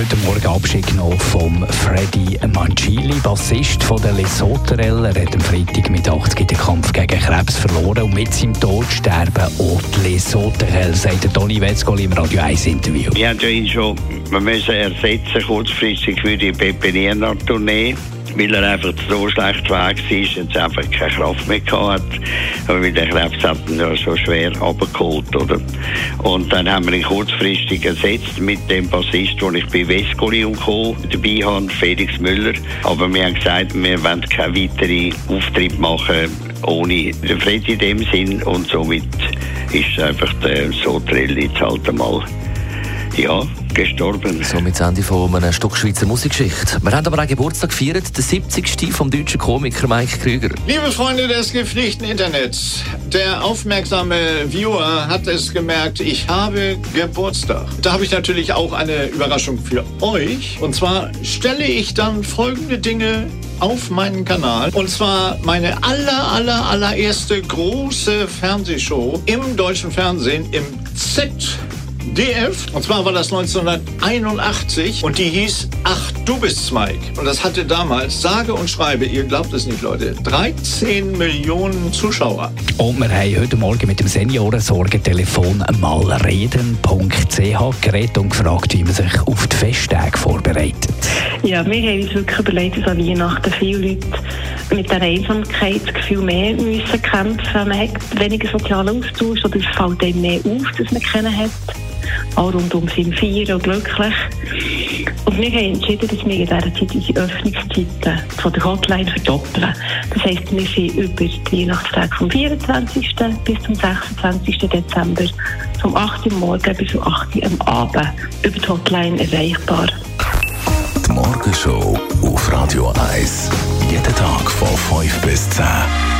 heute Morgen Abschied genommen vom Freddy Mancini, Bassist von der Lesoterel. Er hat am Freitag mit 80 den Kampf gegen Krebs verloren und mit seinem Tod sterben auch die Lesoterel, sagt Toni Wetzgol im Radio 1 Interview. Wir haben ihn schon wir müssen ersetzen, kurzfristig für die Pepe Tournee weil er einfach so schlecht weg war und einfach keine Kraft mehr hatte. Aber weil der Krebs hat ihn ja so schwer abgeholt, oder? Und dann haben wir ihn kurzfristig ersetzt mit dem Bassist, den ich bei Vescoli und Co. dabei habe, Felix Müller. Aber wir haben gesagt, wir wollen keine weiteren Auftritte machen ohne den Freddy in dem Sinn und somit ist einfach der Sotrell jetzt halt einmal ja, gestorben. Somit das Ende von einem Stück Schweizer Musikgeschichte. Wir haben aber auch Geburtstag gefeiert, der 70. vom deutschen Komiker Mike Krüger. Liebe Freunde des gepflichten Internets, der aufmerksame Viewer hat es gemerkt, ich habe Geburtstag. Da habe ich natürlich auch eine Überraschung für euch. Und zwar stelle ich dann folgende Dinge auf meinen Kanal. Und zwar meine aller, aller, allererste große Fernsehshow im deutschen Fernsehen im Z DF. Und zwar war das 1981 und die hieß Ach, du bist Mike. Und das hatte damals, sage und schreibe, ihr glaubt es nicht, Leute, 13 Millionen Zuschauer. Und wir haben heute Morgen mit dem Seniorensorgentelefon malreden.ch geredet und gefragt, wie man sich auf die Festtage vorbereitet. Ja, wir haben uns wirklich überlegt, dass an Weihnachten viele Leute mit der Einsamkeitsgefühl mehr müssen kämpfen. Man hat weniger sozialen Austausch oder es fällt einem mehr auf, dass man keinen hat auch rundum sind feiern und glücklich. Und wir haben entschieden, dass wir in dieser Zeit unsere Öffnungszeiten von der Hotline verdoppeln. Das heisst, wir sind über die Weihnachtstage vom 24. bis zum 26. Dezember vom 8. Uhr morgen bis zum 8. Uhr am Abend über die Hotline erreichbar. Die Morgenshow auf Radio 1. Jeden Tag von 5 bis 10.